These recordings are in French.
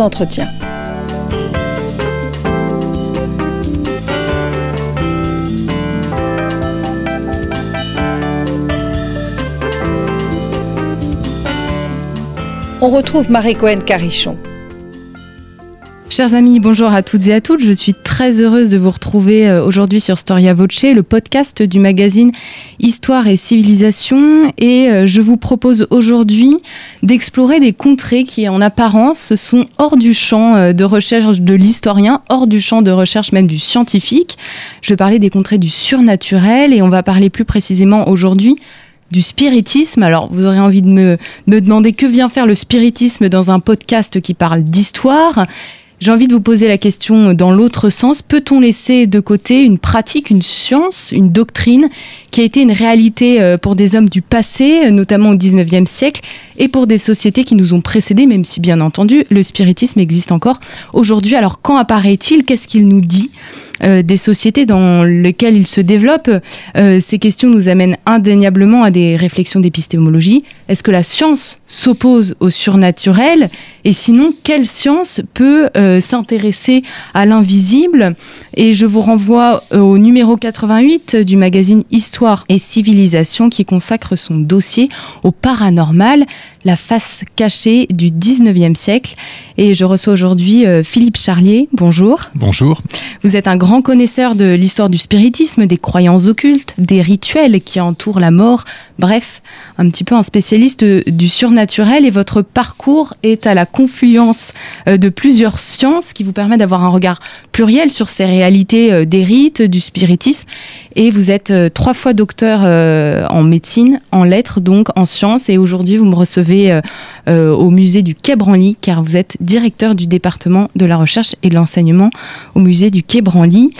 entretiens. On retrouve Marie Cohen Carichon. Chers amis, bonjour à toutes et à toutes. Je suis très heureuse de vous retrouver euh, aujourd'hui sur Storia Voce, le podcast du magazine Histoire et Civilisation. Et euh, je vous propose aujourd'hui d'explorer des contrées qui, en apparence, sont hors du champ euh, de recherche de l'historien, hors du champ de recherche même du scientifique. Je parler des contrées du surnaturel et on va parler plus précisément aujourd'hui du spiritisme. Alors, vous aurez envie de me, me demander que vient faire le spiritisme dans un podcast qui parle d'histoire. J'ai envie de vous poser la question dans l'autre sens. Peut-on laisser de côté une pratique, une science, une doctrine qui a été une réalité euh, pour des hommes du passé, notamment au 19e siècle, et pour des sociétés qui nous ont précédés, même si bien entendu le spiritisme existe encore aujourd'hui. Alors quand apparaît-il? Qu'est-ce qu'il nous dit euh, des sociétés dans lesquelles il se développe, euh, ces questions nous amènent indéniablement à des réflexions d'épistémologie. Est-ce que la science s'oppose au surnaturel? Et sinon, quelle science peut euh, s'intéresser à l'invisible? Et je vous renvoie au numéro 88 du magazine Histoire et Civilisation qui consacre son dossier au paranormal la face cachée du 19e siècle. Et je reçois aujourd'hui euh, Philippe Charlier. Bonjour. Bonjour. Vous êtes un grand connaisseur de l'histoire du spiritisme, des croyances occultes, des rituels qui entourent la mort. Bref, un petit peu un spécialiste du surnaturel et votre parcours est à la confluence euh, de plusieurs sciences qui vous permet d'avoir un regard pluriel sur ces réalités euh, des rites, du spiritisme. Et vous êtes trois fois docteur en médecine, en lettres, donc en sciences. Et aujourd'hui, vous me recevez euh, euh, au musée du Quai Branly, car vous êtes directeur du département de la recherche et de l'enseignement au musée du Quai Branly.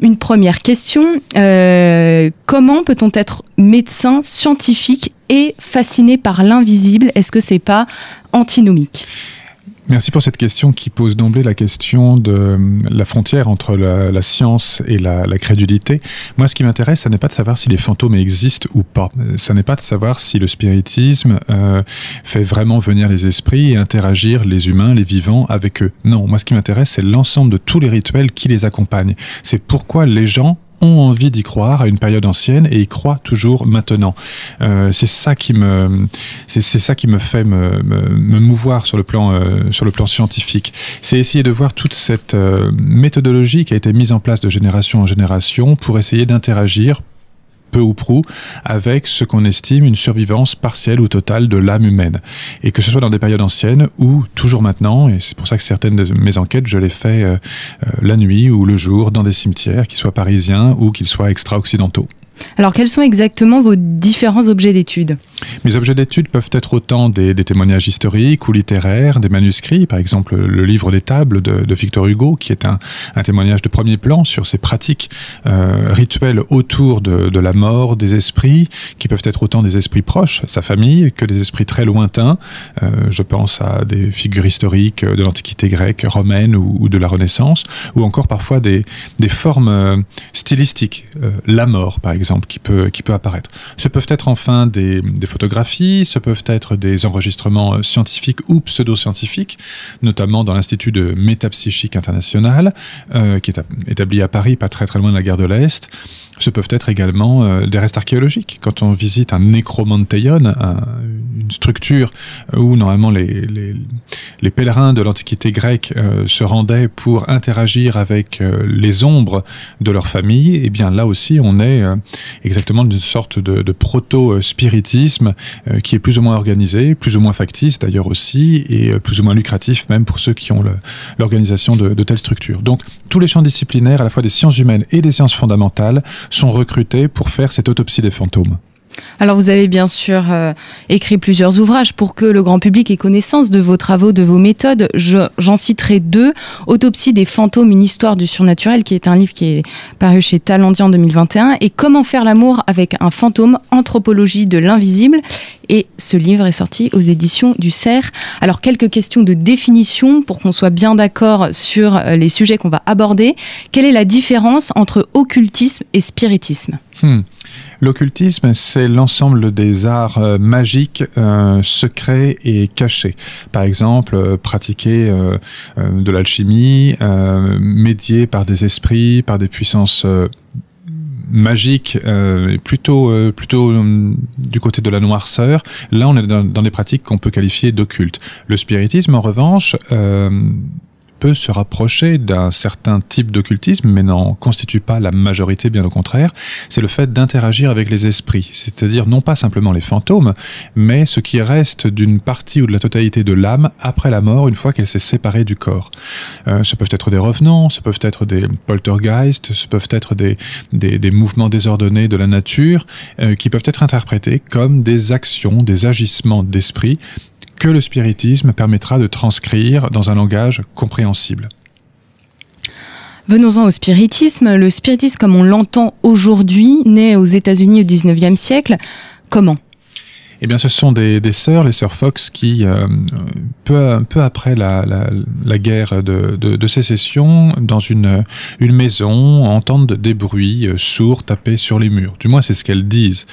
Une première question, euh, comment peut-on être médecin scientifique et fasciné par l'invisible Est-ce que c'est pas antinomique? Merci pour cette question qui pose d'emblée la question de euh, la frontière entre la, science et la, crédulité. Moi, ce qui m'intéresse, ce n'est pas de savoir si les fantômes existent ou pas. Ce n'est pas de savoir si le spiritisme euh, fait vraiment venir les esprits et interagir les humains, les vivants avec eux. Non, moi, ce qui m'intéresse, c'est l'ensemble de tous les rituels qui les accompagnent. C'est pourquoi les gens ont envie d'y croire à une période ancienne et y croient toujours maintenant. Euh, c'est ça qui me, c'est ça qui me fait me, me, mouvoir sur le plan, euh, sur le plan scientifique. C'est essayer de voir toute cette euh, méthodologie qui a été mise en place de génération en génération pour essayer d'interagir peu ou prou, avec ce qu'on estime une survivance partielle ou totale de l'âme humaine. Et que ce soit dans des périodes anciennes ou toujours maintenant, et c'est pour ça que certaines de mes enquêtes, je les fais euh, euh, la nuit ou le jour dans des cimetières, qu'ils soient parisiens ou qu'ils soient extra-occidentaux. Alors, quels sont exactement vos différents objets d'étude? Mes objets d'étude peuvent être autant des, témoignages historiques ou littéraires, des manuscrits, par exemple le livre des tables de, Victor Hugo, qui est un, témoignage de premier plan sur ses pratiques euh, rituelles autour de, la mort, des esprits, qui peuvent être autant des esprits proches, sa famille, que des esprits très lointains. Euh, je pense à des figures historiques de l'Antiquité grecque, romaine ou, de la Renaissance, ou encore parfois des, formes euh, stylistiques, la mort, par exemple exemple, qui peut, qui peut apparaître. Ce peuvent être enfin des, des photographies, ce peuvent être des enregistrements euh, scientifiques ou pseudo-scientifiques, notamment dans l'Institut de métapsychique internationale, euh, qui est établi à Paris, pas très très loin de la gare de l'Est. Ce peuvent être également euh, des restes archéologiques. Quand on visite un nécromanteion, une structure où normalement les, pèlerins de l'Antiquité grecque euh, se rendaient pour interagir avec euh, les ombres de leur famille, et eh bien là aussi on est exactement d'une sorte de, proto-spiritisme qui est plus ou moins organisé, plus ou moins factice d'ailleurs aussi, et plus ou moins lucratif même pour ceux qui ont l'organisation de telles structures. Donc tous les champs disciplinaires, à la fois des sciences humaines et des sciences fondamentales, sont recrutés pour faire cette autopsie des fantômes. Alors vous avez bien sûr euh, écrit plusieurs ouvrages pour que le grand public ait connaissance de vos travaux, de vos méthodes. J'en citerai deux. Autopsie des fantômes, une histoire du surnaturel, qui est un livre qui est paru chez Talendier en 2021, et Comment faire l'amour avec un fantôme, anthropologie de l'invisible. Et ce livre est sorti aux éditions du Cerf. Alors quelques questions de définition pour qu'on soit bien d'accord sur euh, les sujets qu'on va aborder. Quelle est la différence entre occultisme et spiritisme? Hmm. L'occultisme, c'est l'ensemble des arts euh, magiques, euh, secrets et cachés. Par exemple, euh, pratiquer de l'alchimie, médier par des esprits, par des puissances magiques, plutôt, plutôt du côté de la noirceur. Là, on est dans, des pratiques qu'on peut qualifier d'occultes. Le spiritisme, en revanche, peut se rapprocher d'un certain type d'occultisme, mais n'en constitue pas la majorité, bien au contraire. C'est le fait d'interagir avec les esprits, c'est-à-dire non pas simplement les fantômes, mais ce qui reste d'une partie ou de la totalité de l'âme après la mort, une fois qu'elle s'est séparée du corps. Euh, ce peuvent être des revenants, ce peuvent être des poltergeists, ce peuvent être des, des, mouvements désordonnés de la nature, euh, qui peuvent être interprétés comme des actions, des agissements d'esprit que le spiritisme permettra de transcrire dans un langage compréhensible. Venons-en au spiritisme. Le spiritisme, comme on l'entend aujourd'hui, naît aux États-Unis au 19e siècle. Comment? Eh bien, ce sont des, sœurs, les sœurs Fox, qui, euh, peu, peu après la, la, guerre de, de, sécession, dans une, une maison, entendent des bruits euh, sourds taper sur les murs. Du moins, c'est ce qu'elles disent.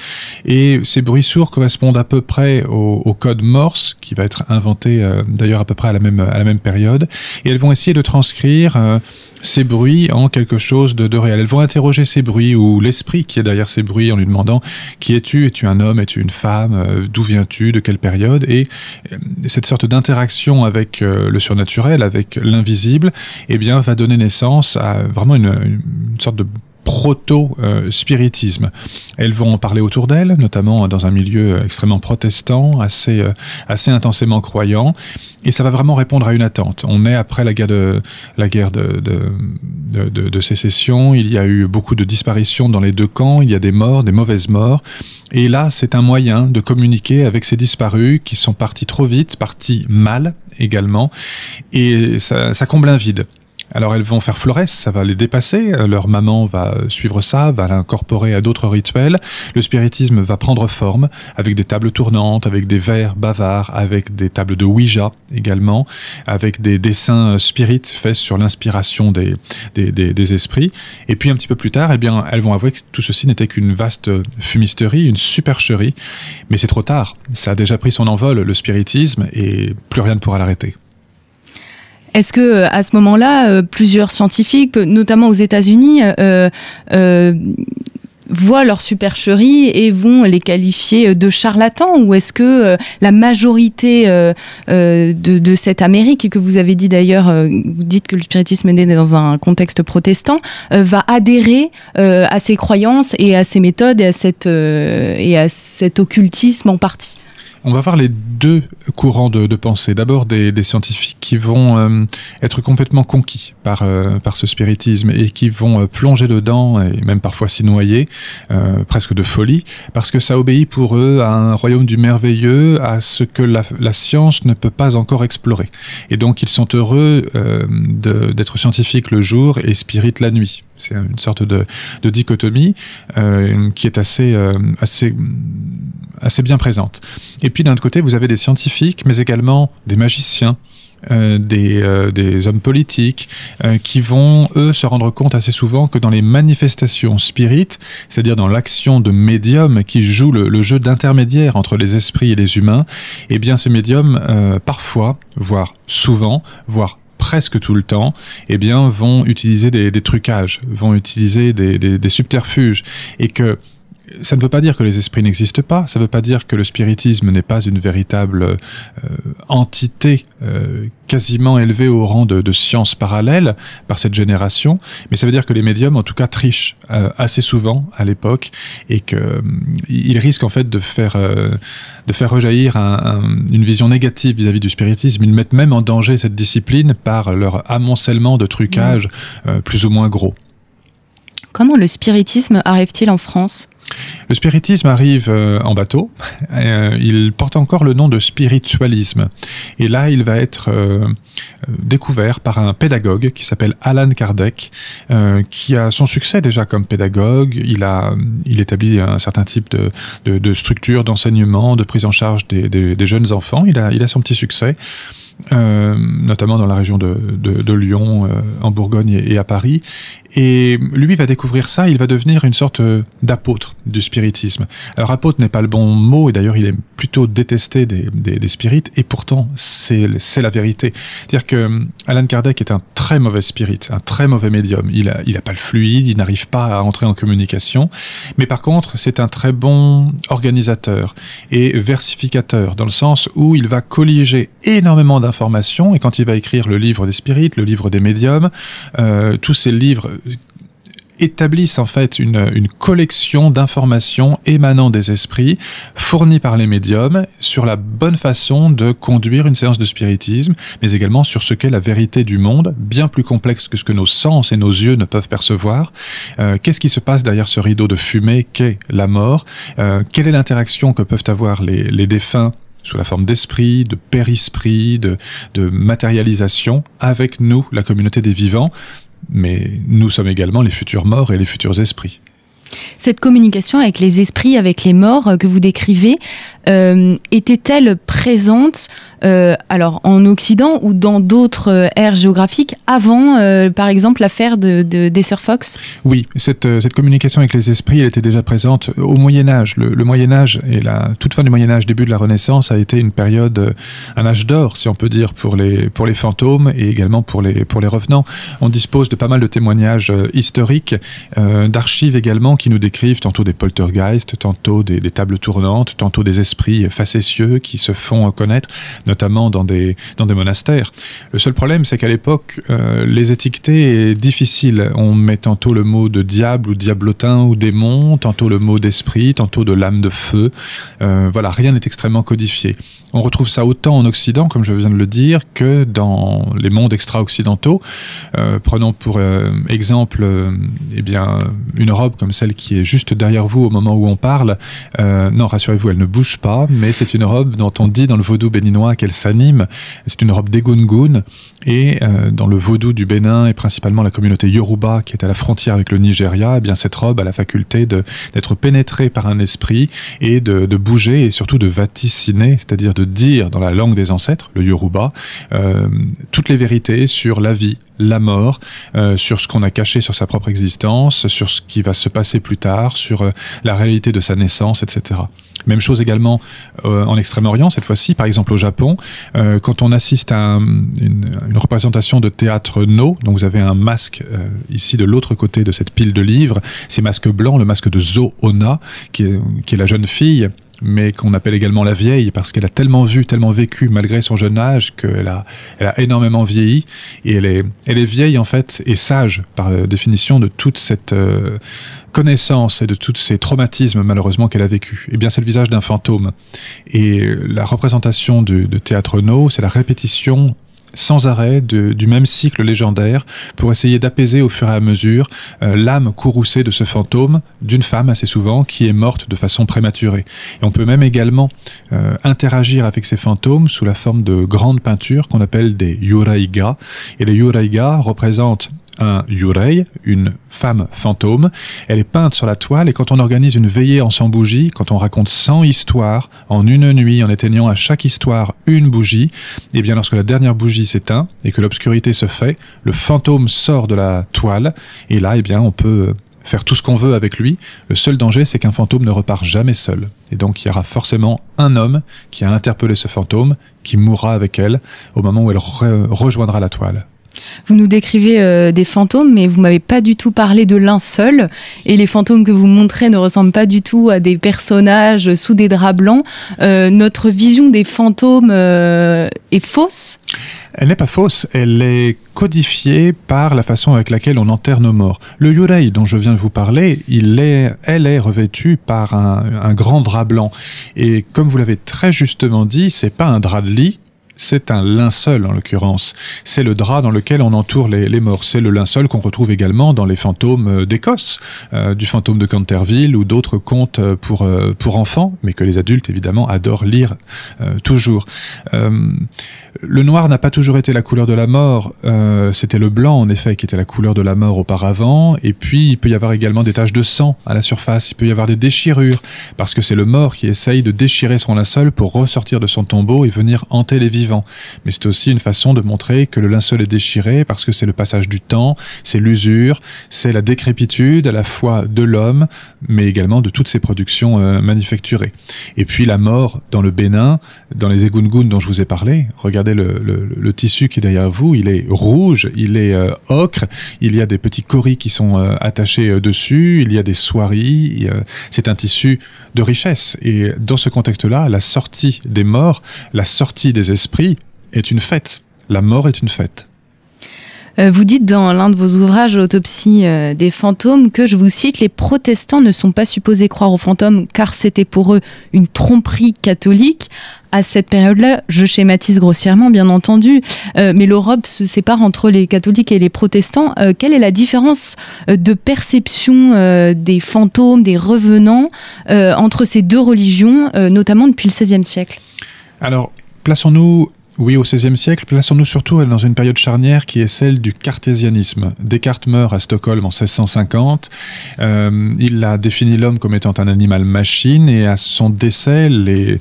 Et ces bruits sourds correspondent à peu près au, code Morse, qui va être inventé euh, d'ailleurs à peu près à la même, à la même période. Et elles vont essayer de transcrire ces bruits en quelque chose de, de réel. Elles vont interroger ces bruits ou l'esprit qui est derrière ces bruits en lui demandant qui es-tu? Es-tu un homme? Es-tu une femme? D'où viens-tu De quelle période Et euh, cette sorte d'interaction avec euh, le surnaturel, avec l'invisible, eh bien, va donner naissance à vraiment une, une sorte de proto-spiritisme. Elles vont en parler autour d'elles, notamment dans un milieu extrêmement protestant, assez, euh, assez intensément croyant, et ça va vraiment répondre à une attente. On est après la guerre de, la guerre de, de, de, de, sécession, il y a eu beaucoup de disparitions dans les deux camps, il y a des morts, des mauvaises morts, et là c'est un moyen de communiquer avec ces disparus qui sont partis trop vite, partis mal également, et ça, ça comble un vide. Alors elles vont faire florès, ça va les dépasser, leur maman va suivre ça, va l'incorporer à d'autres rituels, le spiritisme va prendre forme avec des tables tournantes, avec des vers bavards, avec des tables de Ouija également, avec des dessins spirites faits sur l'inspiration des, des, des, des, esprits. Et puis un petit peu plus tard, eh bien, elles vont avouer que tout ceci n'était qu'une vaste fumisterie, une supercherie, mais c'est trop tard, ça a déjà pris son envol, le spiritisme, et plus rien ne pourra l'arrêter. Est-ce que à ce moment-là, euh, plusieurs scientifiques, notamment aux États-Unis, euh, euh, voient leur supercherie et vont les qualifier de charlatans? Ou est-ce que euh, la majorité euh, euh, de, de, cette Amérique que vous avez dit d'ailleurs vous dites que le spiritisme est né dans un contexte protestant va adhérer à ces croyances et à ces méthodes et à cette et à cet occultisme en partie? On va voir les deux courants de, pensée. D'abord des, scientifiques qui vont euh, être complètement conquis par, euh, par ce spiritisme et qui vont euh, plonger dedans et même parfois s'y noyer, presque de folie, parce que ça obéit pour eux à un royaume du merveilleux, à ce que la, la science ne peut pas encore explorer. Et donc ils sont heureux d'être scientifiques le jour et spirites la nuit. C'est une sorte de, dichotomie euh, qui est assez, euh, assez, assez bien présente. Et puis d'un autre côté, vous avez des scientifiques, mais également des magiciens, euh, des, hommes politiques qui vont, eux, se rendre compte assez souvent que dans les manifestations spirites, c'est-à-dire dans l'action de médiums qui jouent le, le jeu d'intermédiaire entre les esprits et les humains, eh bien ces médiums, parfois, voire souvent, voire presque tout le temps, eh bien, vont utiliser des, trucages, vont utiliser des subterfuges, et que ça ne veut pas dire que les esprits n'existent pas, ça ne veut pas dire que le spiritisme n'est pas une véritable euh, entité euh, quasiment élevée au rang de, de, science parallèle par cette génération, mais ça veut dire que les médiums, en tout cas, trichent euh, assez souvent à l'époque et qu'ils euh, risquent en fait de faire, euh, de faire rejaillir un, un, une vision négative vis-à-vis -vis du spiritisme. Ils mettent même en danger cette discipline par leur amoncellement de trucages mmh. plus ou moins gros. Comment le spiritisme arrive-t-il en France? Le spiritisme arrive euh, en bateau. Euh, il porte encore le nom de spiritualisme. Et là, il va être euh, découvert par un pédagogue qui s'appelle Alan Kardec, qui a son succès déjà comme pédagogue. Il a, il établit un certain type de, structure d'enseignement, de prise en charge des, jeunes enfants. Il a, il a son petit succès. notamment dans la région de, Lyon, en Bourgogne et, à Paris. Et lui va découvrir ça, il va devenir une sorte d'apôtre du spiritisme. Alors apôtre n'est pas le bon mot, et d'ailleurs il est plutôt détesté des, des, des spirites, et pourtant c'est la vérité. C'est-à-dire que Alan Kardec est un très mauvais spirit, un très mauvais médium. Il a, il a pas le fluide, il n'arrive pas à entrer en communication, mais par contre c'est un très bon organisateur et versificateur, dans le sens où il va colliger énormément d'informations, et quand il va écrire le livre des spirites, le livre des médiums, euh, tous ces livres établissent en fait une, une collection d'informations émanant des esprits fournies par les médiums sur la bonne façon de conduire une séance de spiritisme, mais également sur ce qu'est la vérité du monde, bien plus complexe que ce que nos sens et nos yeux ne peuvent percevoir. Euh, Qu'est-ce qui se passe derrière ce rideau de fumée qu'est la mort? Euh, Quelle est l'interaction que peuvent avoir les, les défunts sous la forme d'esprit, de périsprit, de, de matérialisation avec nous, la communauté des vivants, mais nous sommes également les futurs morts et les futurs esprits. Cette communication avec les esprits, avec les morts euh, que vous décrivez, euh, était-elle présente euh, alors en Occident ou dans d'autres euh, aires géographiques avant, par exemple, l'affaire de, de, des Sœurs Fox? Oui, cette, communication avec les esprits, était déjà présente au Moyen Âge. Le, le, Moyen Âge et la toute fin du Moyen Âge, début de la Renaissance, a été une période, un âge d'or, si on peut dire, pour les, pour les fantômes et également pour les, pour les revenants. On dispose de pas mal de témoignages historiques, d'archives également qui nous décrivent tantôt des poltergeists, tantôt des, des tables tournantes, tantôt des esprits facétieux qui se font connaître, notamment dans des, dans des monastères. Le seul problème, c'est qu'à l'époque, euh, les étiqueter est difficile. On met tantôt le mot de diable ou diablotin ou démon, tantôt le mot d'esprit, tantôt de l'âme de feu. Euh, voilà, rien n'est extrêmement codifié. On retrouve ça autant en Occident, comme je viens de le dire, que dans les mondes extra-occidentaux. Euh, prenons pour exemple eh bien, une robe comme celle qui est juste derrière vous au moment où on parle. Non, rassurez-vous, elle ne bouge pas, mais c'est une robe dont on dit dans le vaudou béninois qu'elle s'anime. C'est une robe d'Egungun. Et euh, dans le vaudou du Bénin et principalement la communauté Yoruba qui est à la frontière avec le Nigeria, eh bien cette robe a la faculté d'être pénétrée par un esprit et de, bouger et surtout de vaticiner, c'est-à-dire de dire dans la langue des ancêtres, le Yoruba, euh, toutes les vérités sur la vie, la mort, euh, sur ce qu'on a caché sur sa propre existence, sur ce qui va se passer plus tard, sur la réalité de sa naissance, etc. Même chose également euh, en Extrême-Orient, cette fois-ci, par exemple au Japon, euh, quand on assiste à un, une, une, représentation de théâtre No, donc vous avez un masque euh, ici de l'autre côté de cette pile de livres, ces masques blancs, le masque de Zo Ona, qui est, qui est la jeune fille mais qu'on appelle également la vieille parce qu'elle a tellement vu, tellement vécu malgré son jeune âge qu'elle a, elle a énormément vieilli. Et elle est, elle est vieille en fait et sage par définition de toute cette euh, connaissance et de tous ces traumatismes malheureusement qu'elle a vécu. Eh bien c'est le visage d'un fantôme et la représentation de, théâtre no, c'est la répétition sans arrêt du même cycle légendaire pour essayer d'apaiser au fur et à mesure euh, l'âme courroucée de ce fantôme d'une femme assez souvent qui est morte de façon prématurée. Et on peut même également euh, interagir avec ces fantômes sous la forme de grandes peintures qu'on appelle des yuraiga. Et les yuraiga représentent yurei, une femme fantôme. Elle est peinte sur la toile et quand on organise une veillée en 100 bougies, quand on raconte 100 histoires en une nuit en éteignant à chaque histoire une bougie, et eh bien lorsque la dernière bougie s'éteint et que l'obscurité se fait, le fantôme sort de la toile et là, et eh bien on peut faire tout ce qu'on veut avec lui. Le seul danger, c'est qu'un fantôme ne repart jamais seul. Et donc il y aura forcément un homme qui a interpellé ce fantôme, qui mourra avec elle au moment où elle re rejoindra la toile. Vous nous décrivez euh, des fantômes, mais vous m'avez pas du tout parlé de l'un seul. Et les fantômes que vous montrez ne ressemblent pas du tout à des personnages sous des draps blancs. Euh, notre vision des fantômes euh, est fausse? Elle n'est pas fausse, elle est codifiée par la façon avec laquelle on enterre nos morts. Le yurei dont je viens de vous parler, il elle est revêtue par un, un grand drap blanc. Et comme vous l'avez très justement dit, c'est pas un drap de lit, c'est un linceul en l'occurrence. C'est le drap dans lequel on entoure les, morts. C'est le linceul qu'on retrouve également dans les fantômes euh, d'Écosse, euh, du fantôme de Canterville ou d'autres contes euh, pour, enfants, mais que les adultes évidemment adorent lire toujours. Le noir n'a pas toujours été la couleur de la mort, c'était le blanc en effet qui était la couleur de la mort auparavant, et puis il peut y avoir également des taches de sang à la surface, il peut y avoir des déchirures, parce que c'est le mort qui essaye de déchirer son linceul pour ressortir de son tombeau et venir hanter les vivants Mais c'est aussi une façon de montrer que le linceul est déchiré parce que c'est le passage du temps, c'est l'usure, c'est la décrépitude à la fois de l'homme, mais également de toutes ses productions euh, manufacturées. Et puis la mort dans le Bénin, dans les Egungun dont je vous ai parlé. Regardez le, le, tissu qui est derrière vous, il est rouge, il est euh, ocre, il y a des petits coris qui sont euh, attachés dessus, il y a des soieries, c'est un tissu de richesse. Et dans ce contexte-là, la sortie des morts, la sortie des esprits est une fête. La mort est une fête. Euh, vous dites dans l'un de vos ouvrages, Autopsie euh, des fantômes, que, je vous cite, les protestants ne sont pas supposés croire aux fantômes car c'était pour eux une tromperie catholique. À cette période-là, je schématise grossièrement, bien entendu, euh, mais l'Europe se sépare entre les catholiques et les protestants. quelle est la différence de perception des fantômes, des revenants entre ces deux religions, notamment depuis le XVIe siècle? Alors, plaçons-nous oui, au XVIe siècle, plaçons-nous surtout dans une période charnière qui est celle du cartésianisme. Descartes meurt à Stockholm en 1650. Euh, il a défini l'homme comme étant un animal machine et à son décès, les,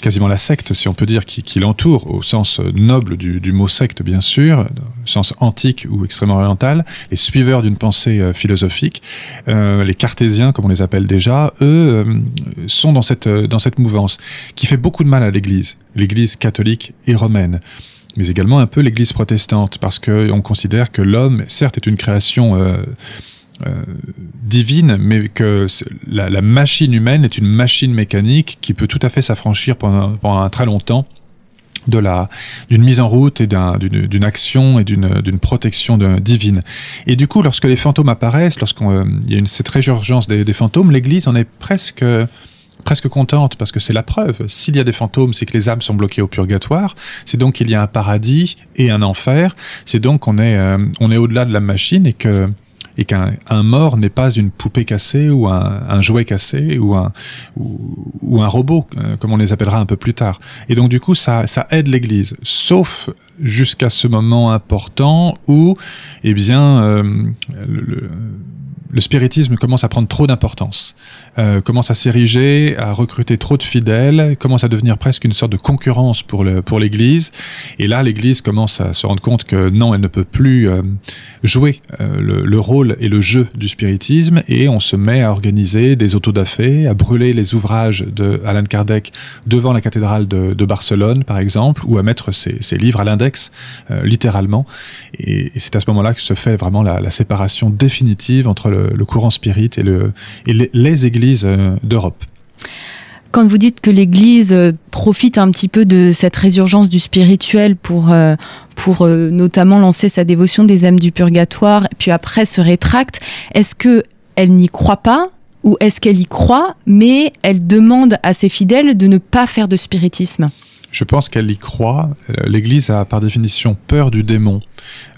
quasiment la secte, si on peut dire, qui, l'entoure, au sens noble du, mot secte, bien sûr, au sens antique ou extrêmement oriental, les suiveurs d'une pensée euh, philosophique, euh, les cartésiens, comme on les appelle déjà, eux, euh, sont dans cette, dans cette mouvance qui fait beaucoup de mal à l'Église, l'Église catholique et romaine mais également un peu l'Église protestante, parce qu'on considère que l'homme, certes, est une création euh, divine, mais que la, machine humaine est une machine mécanique qui peut tout à fait s'affranchir pendant, pendant, un très longtemps de la d'une mise en route et d'une action et d'une protection divine. Et du coup, lorsque les fantômes apparaissent, lorsqu'il euh, y a une, cette résurgence des, des fantômes, l'Église en est presque presque contente parce que c'est la preuve. S'il y a des fantômes, c'est que les âmes sont bloquées au purgatoire. C'est donc qu'il y a un paradis et un enfer. C'est donc qu'on est, euh, on est au-delà de la machine et que et qu'un mort n'est pas une poupée cassée ou un, jouet cassé ou un, ou, un robot, euh, comme on les appellera un peu plus tard. Et donc du coup, ça, ça aide l'Église, sauf jusqu'à ce moment important où, eh bien, euh, le, le spiritisme commence à prendre trop d'importance, euh, commence à s'ériger, à recruter trop de fidèles, commence à devenir presque une sorte de concurrence pour le pour l'Église. Et là, l'Église commence à se rendre compte que non, elle ne peut plus euh, jouer euh, le, rôle et le jeu du spiritisme, et on se met à organiser des autodafés, à brûler les ouvrages de Alan Kardec devant la cathédrale de, Barcelone, par exemple, ou à mettre ses, ses livres à l'index, littéralement. Et, c'est à ce moment-là que se fait vraiment la séparation définitive entre le le, courant spirit et, le, les, églises euh, d'Europe. Quand vous dites que l'Église euh, profite un petit peu de cette résurgence du spirituel pour, euh, pour notamment lancer sa dévotion des âmes du purgatoire, puis après se rétracte, est-ce que elle n'y croit pas ou est-ce qu'elle y croit, mais elle demande à ses fidèles de ne pas faire de spiritisme? Je pense qu'elle y croit. Euh, L'Église a par définition peur du démon,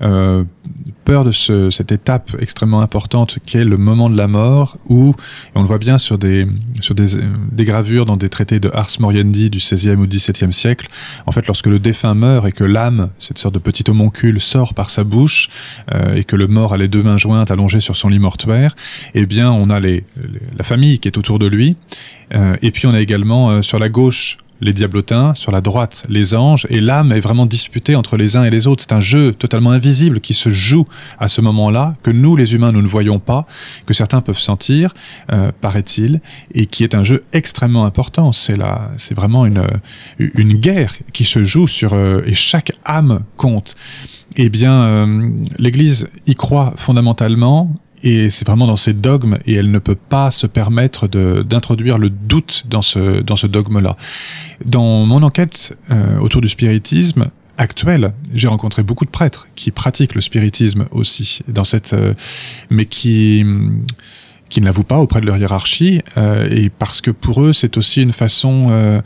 euh, peur de ce, cette étape extrêmement importante qu'est le moment de la mort, où, et on le voit bien sur des, sur des, des, gravures dans des traités de Ars Moriendi du XVIe ou XVIIe siècle, en fait lorsque le défunt meurt et que l'âme, cette sorte de petit homoncule, sort par sa bouche, euh, et que le mort a les deux mains jointes allongées sur son lit mortuaire, eh bien on a les, la famille qui est autour de lui, euh, et puis on a également euh, sur la gauche les diablotins, sur la droite les anges, et l'âme est vraiment disputée entre les uns et les autres. C'est un jeu totalement invisible qui se joue à ce moment-là, que nous les humains nous ne voyons pas, que certains peuvent sentir, euh, paraît-il, et qui est un jeu extrêmement important. C'est là, c'est vraiment une une guerre qui se joue sur euh, et chaque âme compte. Eh bien, euh, l'Église y croit fondamentalement et c'est vraiment dans ses dogmes et elle ne peut pas se permettre d'introduire le doute dans ce, dans ce dogme-là. Dans mon enquête euh, autour du spiritisme, actuel, j'ai rencontré beaucoup de prêtres qui pratiquent le spiritisme aussi, dans cette, euh, mais qui qui ne l'avouent pas auprès de leur hiérarchie, euh, et parce que pour eux, c'est aussi une façon euh,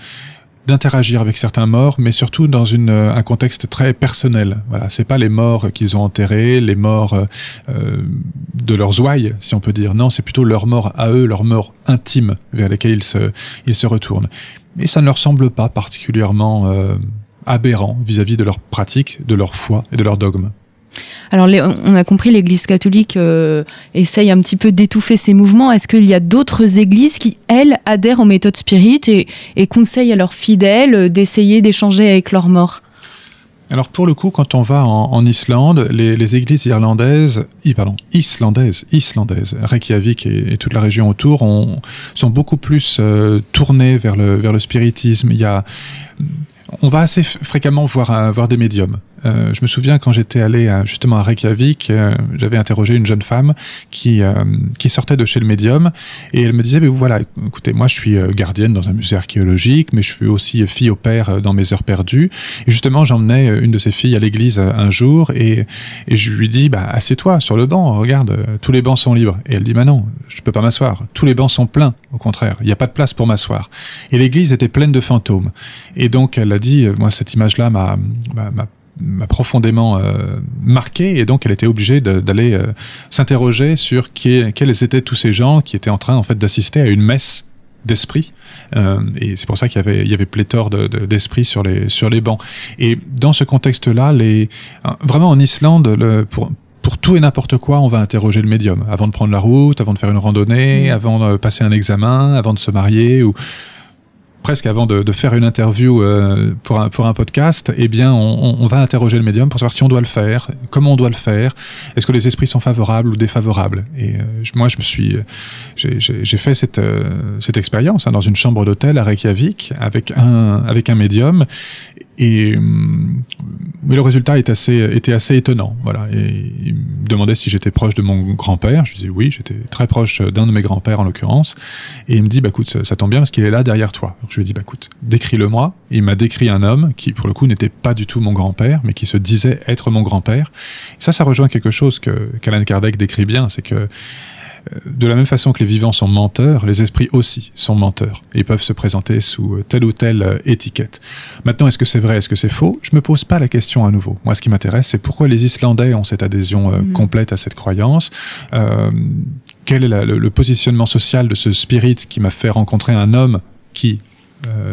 d'interagir avec certains morts, mais surtout dans euh, un contexte très personnel. Voilà, c'est pas les morts qu'ils ont enterrés, les morts euh, euh, de leurs ouailles, si on peut dire. Non, c'est plutôt leur mort à eux, leur mort intime vers lesquels ils se, ils retournent. Et ça ne leur semble pas particulièrement aberrant vis-à-vis -vis de leur pratique, de leur foi et de leur dogme. Alors, on a compris, l'Église catholique euh, essaye un petit peu d'étouffer ces mouvements. Est-ce qu'il y a d'autres églises qui, elles, adhèrent aux méthodes spirites et, conseillent à leurs fidèles d'essayer d'échanger avec leurs morts? Alors pour le coup, quand on va en, Islande, les, églises irlandaises, pardon, islandaises, islandaises, Reykjavik et, toute la région autour, sont beaucoup plus euh, tournées vers le, vers le spiritisme. Il y a, on va assez fréquemment voir des médiums. Euh, je me souviens quand j'étais allé à, justement à Reykjavik, euh, j'avais interrogé une jeune femme qui, euh, qui sortait de chez le médium et elle me disait, mais voilà, écoutez, moi je suis gardienne dans un musée archéologique, mais je suis aussi fille au père dans mes heures perdues. Et justement, j'emmenais une de ses filles à l'église un jour et, je lui dis, bah, assieds-toi sur le banc, regarde, tous les bancs sont libres. Et elle dit, bah non, je peux pas m'asseoir. Tous les bancs sont pleins, au contraire, il n'y a pas de place pour m'asseoir. Et l'église était pleine de fantômes. Et donc elle a dit, moi cette image-là m'a m'a profondément euh, marqué et donc elle était obligée d'aller euh, s'interroger sur qui, quels étaient tous ces gens qui étaient en train en fait d'assister à une messe d'esprit euh, et c'est pour ça qu'il y avait il y avait pléthore d'esprits de, sur les sur les bancs et dans ce contexte là les vraiment en Islande le, pour pour tout et n'importe quoi, on va interroger le médium avant de prendre la route, avant de faire une randonnée, mmh. avant de passer un examen, avant de se marier ou presque avant de, faire une interview euh, pour, un, pour un podcast, eh bien, on, va interroger le médium pour savoir si on doit le faire, comment on doit le faire, est-ce que les esprits sont favorables ou défavorables. Et euh, moi, je me suis, j'ai fait cette, euh, cette expérience hein, dans une chambre d'hôtel à Reykjavik avec un, avec un médium. Et mais le résultat est assez, était assez étonnant. Voilà. Et il me demandait si j'étais proche de mon grand-père. Je disais oui, j'étais très proche d'un de mes grands-pères en l'occurrence. Et il me dit, bah écoute, ça, tombe bien parce qu'il est là derrière toi. Donc je lui ai dit, bah écoute, décris-le-moi. Il m'a décrit un homme qui, pour le coup, n'était pas du tout mon grand-père, mais qui se disait être mon grand-père. Ça, ça rejoint quelque chose que qu'Alan Kardec décrit bien, c'est que euh, de la même façon que les vivants sont menteurs, les esprits aussi sont menteurs et peuvent se présenter sous euh, telle ou telle euh, étiquette. Maintenant, est-ce que c'est vrai, est-ce que c'est faux? Je me pose pas la question à nouveau. Moi, ce qui m'intéresse, c'est pourquoi les Islandais ont cette adhésion mm. complète à cette croyance? quel est le, positionnement social de ce spirit qui m'a fait rencontrer un homme qui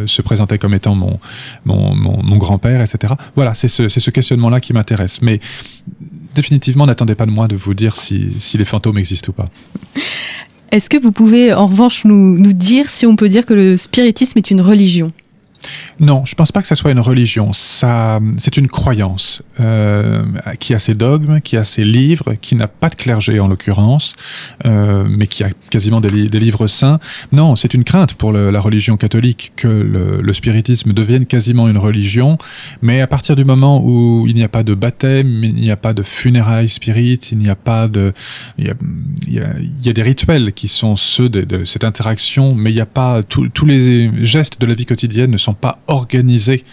se présentait comme étant mon, mon, mon, grand-père, etc. Voilà, c'est ce, ce questionnement-là qui m'intéresse. Mais définitivement, n'attendez pas de moi de vous dire si, si les fantômes existent ou pas. Est-ce que vous pouvez en revanche nous, nous dire si on peut dire que le spiritisme est une religion? Non, je pense pas que ça soit une religion. Ça, c'est une croyance euh, qui a ses dogmes, qui a ses livres, qui n'a pas de clergé en l'occurrence, euh, mais qui a quasiment des, livres saints. Non, c'est une crainte pour la religion catholique que le, spiritisme devienne quasiment une religion. Mais à partir du moment où il n'y a pas de baptême, il n'y a pas de funérailles spirites, il n'y a pas de, il y a, des rituels qui sont ceux de, cette interaction, mais il n'y a pas tous les gestes de la vie quotidienne ne sont pas organisés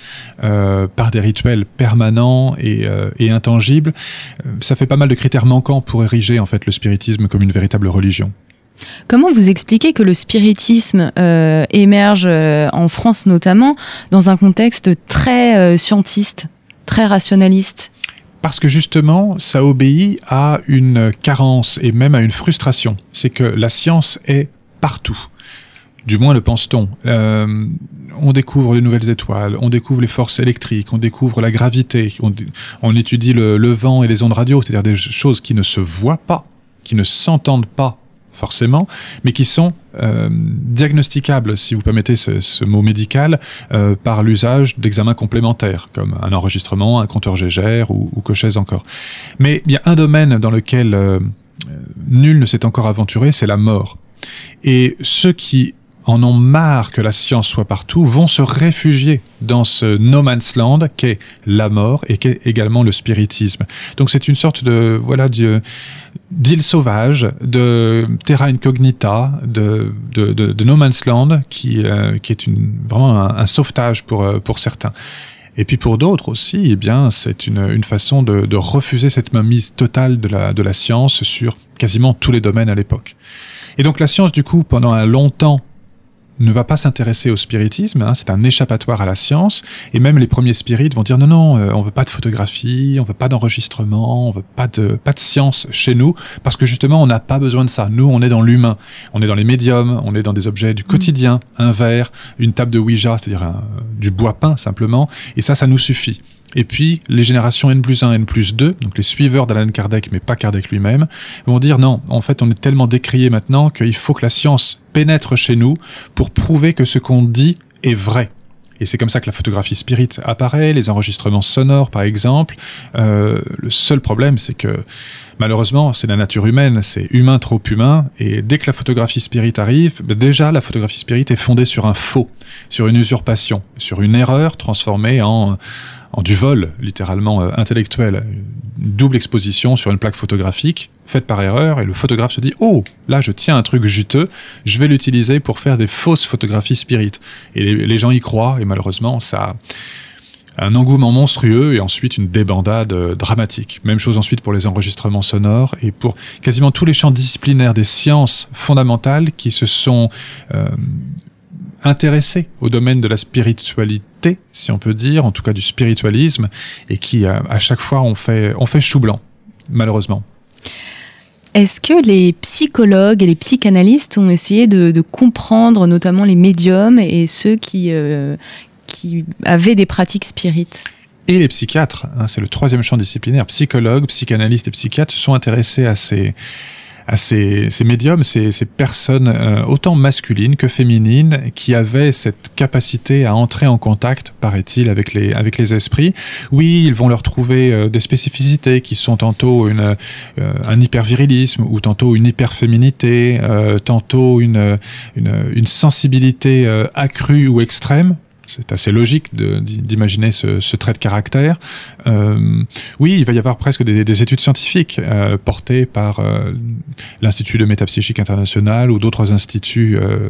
euh, par des rituels permanents et, euh, intangibles, euh, ça fait pas mal de critères manquants pour ériger en fait le spiritisme comme une véritable religion. Comment vous expliquez que le spiritisme émerge en France notamment dans un contexte très scientiste, très rationaliste? Parce que justement, ça obéit à une carence et même à une frustration. C'est que la science est partout. Du moins le pense-t-on. Euh, on découvre de nouvelles étoiles, on découvre les forces électriques, on découvre la gravité, on, étudie le, vent et les ondes radio, c'est-à-dire des choses qui ne se voient pas, qui ne s'entendent pas forcément, mais qui sont euh, diagnosticables, si vous permettez ce, mot médical, euh, par l'usage d'examens complémentaires, comme un enregistrement, un compteur Gégère ou, ou encore. Mais il y a un domaine dans lequel nul ne s'est encore aventuré, c'est la mort. Et ceux qui en ont marre que la science soit partout, vont se réfugier dans ce no man's land qu'est la mort et qu'est également le spiritisme. Donc c'est une sorte de voilà d'île sauvage, de terra incognita, de, de, no man's land qui, euh, qui est une, vraiment un, sauvetage pour, euh, pour certains. Et puis pour d'autres aussi, eh bien, c'est une, une façon de, de refuser cette mainmise totale de la, de la science sur quasiment tous les domaines à l'époque. Et donc la science, du coup, pendant un long temps, ne va pas s'intéresser au spiritisme, hein, c'est un échappatoire à la science, et même les premiers spirites vont dire non, non, euh, on veut pas de photographie, on veut pas d'enregistrement, on veut pas de, pas de science chez nous, parce que justement, on n'a pas besoin de ça. Nous, on est dans l'humain, on est dans les médiums, on est dans des objets du quotidien, un verre, une table de Ouija, c'est-à-dire du bois peint simplement, et ça, ça nous suffit. Et puis, les générations N plus 1, N plus 2, donc les suiveurs d'Alan Kardec, mais pas Kardec lui-même, vont dire non, en fait, on est tellement décrié maintenant qu'il faut que la science pénètre chez nous pour prouver que ce qu'on dit est vrai. Et c'est comme ça que la photographie spirit apparaît, les enregistrements sonores par exemple. Euh, le seul problème, c'est que malheureusement, c'est la nature humaine, c'est humain trop humain. Et dès que la photographie spirit arrive, ben déjà la photographie spirit est fondée sur un faux, sur une usurpation, sur une erreur transformée en en du vol, littéralement euh, intellectuel, double exposition sur une plaque photographique faite par erreur, et le photographe se dit Oh, là je tiens un truc juteux, je vais l'utiliser pour faire des fausses photographies spirit. Et les, gens y croient, et malheureusement, ça un engouement monstrueux et ensuite une débandade euh, dramatique. Même chose ensuite pour les enregistrements sonores et pour quasiment tous les champs disciplinaires des sciences fondamentales qui se sont euh, intéressés au domaine de la spiritualité, si on peut dire, en tout cas du spiritualisme, et qui euh, à chaque fois ont fait, chou blanc, malheureusement. Est-ce que les psychologues et les psychanalystes ont essayé de, comprendre notamment les médiums et ceux qui, euh, qui avaient des pratiques spirites? Et les psychiatres, hein, c'est le troisième champ disciplinaire, psychologues, psychanalystes et psychiatres se sont intéressés à ces, à ces, ces médiums, ces, ces personnes euh, autant masculines que féminines qui avaient cette capacité à entrer en contact, paraît-il, avec les, avec les esprits. Oui, ils vont leur trouver euh, des spécificités qui sont tantôt une, euh, un hypervirilisme ou tantôt une hyperféminité, tantôt une, une, une sensibilité accrue ou extrême c'est assez logique d'imaginer ce, trait de caractère. Euh, oui, il va y avoir presque des, des études scientifiques euh, portées par euh, l'Institut de métapsychique international ou d'autres instituts, euh,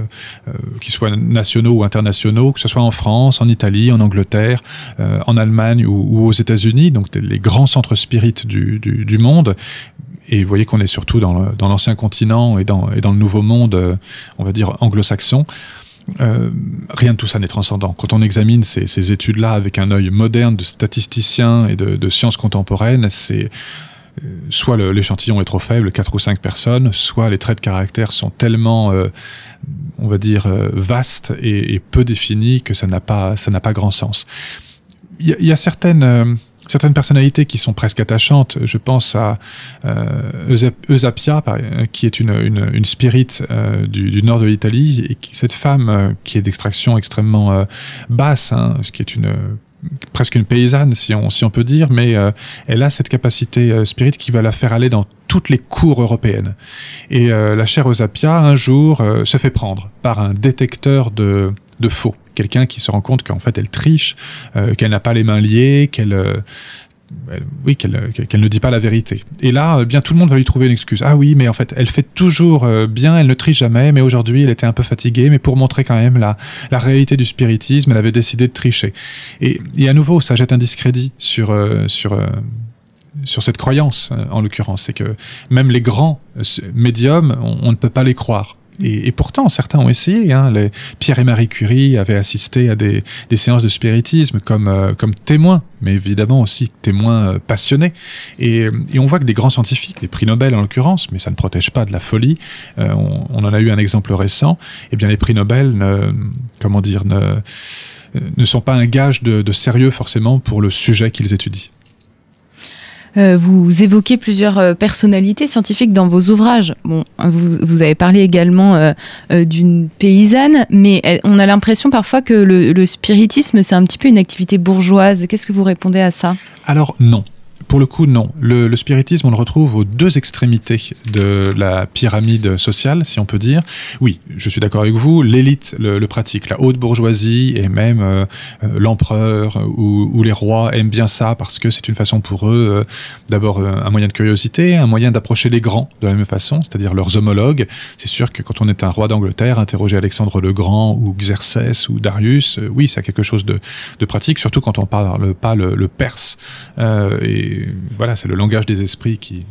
qui soient nationaux ou internationaux, que ce soit en France, en Italie, en Angleterre, en Allemagne ou, ou aux États-Unis, donc les grands centres spirites du, du, du monde. Et vous voyez qu'on est surtout dans l'ancien continent et dans, et dans le nouveau monde, on va dire anglo-saxon. Euh, rien de tout ça n'est transcendant. Quand on examine ces, ces études-là avec un œil moderne de statisticien et de, de sciences contemporaines, c'est euh, soit l'échantillon est trop faible, 4 ou 5 personnes, soit les traits de caractère sont tellement, euh, on va dire, euh, vastes et, et, peu définis que ça n'a pas, ça n'a pas grand sens. Il y, y, a certaines certaines personnalités qui sont presque attachantes. Je pense à euh, Eusapia, qui est une, une, spirit euh, du, nord de l'Italie, et cette femme euh, qui est d'extraction extrêmement euh, basse, hein, ce qui est une presque une paysanne si on, si on peut dire, mais euh, elle a cette capacité euh, spirit qui va la faire aller dans toutes les cours européennes. Et euh, la chère Eusapia, un jour, euh, se fait prendre par un détecteur de, de faux quelqu'un qui se rend compte qu'en fait elle triche, euh, qu'elle n'a pas les mains liées, qu'elle euh, oui, qu'elle qu ne dit pas la vérité. Et là, bien tout le monde va lui trouver une excuse. Ah oui, mais en fait, elle fait toujours euh, bien, elle ne triche jamais, mais aujourd'hui, elle était un peu fatiguée, mais pour montrer quand même la, la réalité du spiritisme, elle avait décidé de tricher. Et, et à nouveau, ça jette un discrédit sur, euh, sur, euh, sur cette croyance, euh, en l'occurrence. C'est que même les grands euh, médiums, on ne peut pas les croire. Et, et, pourtant, certains ont essayé. Hein. Les, Pierre et Marie Curie avaient assisté à des, des séances de spiritisme comme, euh, comme témoins, mais évidemment aussi témoins euh, passionnés. Et, et, on voit que des grands scientifiques, des prix Nobel en l'occurrence, mais ça ne protège pas de la folie. Euh, on, on, en a eu un exemple récent. Eh bien, les prix Nobel, ne, comment dire, ne, ne sont pas un gage de, de sérieux forcément pour le sujet qu'ils étudient. Euh, vous évoquez plusieurs euh, personnalités scientifiques dans vos ouvrages. Bon, vous, vous avez parlé également euh, d'une paysanne, mais on a l'impression parfois que le spiritisme, c'est un petit peu une activité bourgeoise. Qu'est-ce que vous répondez à ça? Alors non. Pour le coup, non. Le, le, spiritisme, on le retrouve aux deux extrémités de la pyramide sociale, si on peut dire. Oui, je suis d'accord avec vous, l'élite le, le, pratique, la haute bourgeoisie et même euh, euh, l'empereur ou, ou, les rois aiment bien ça parce que c'est une façon pour eux, euh, d'abord euh, un moyen de curiosité, un moyen d'approcher les grands de la même façon, c'est-à-dire leurs homologues. C'est sûr que quand on est un roi d'Angleterre, interroger Alexandre le Grand ou Xerxès ou Darius, euh, oui, c'est quelque chose de, de, pratique, surtout quand on parle pas le, le perse. et voilà, c'est le langage des esprits qui.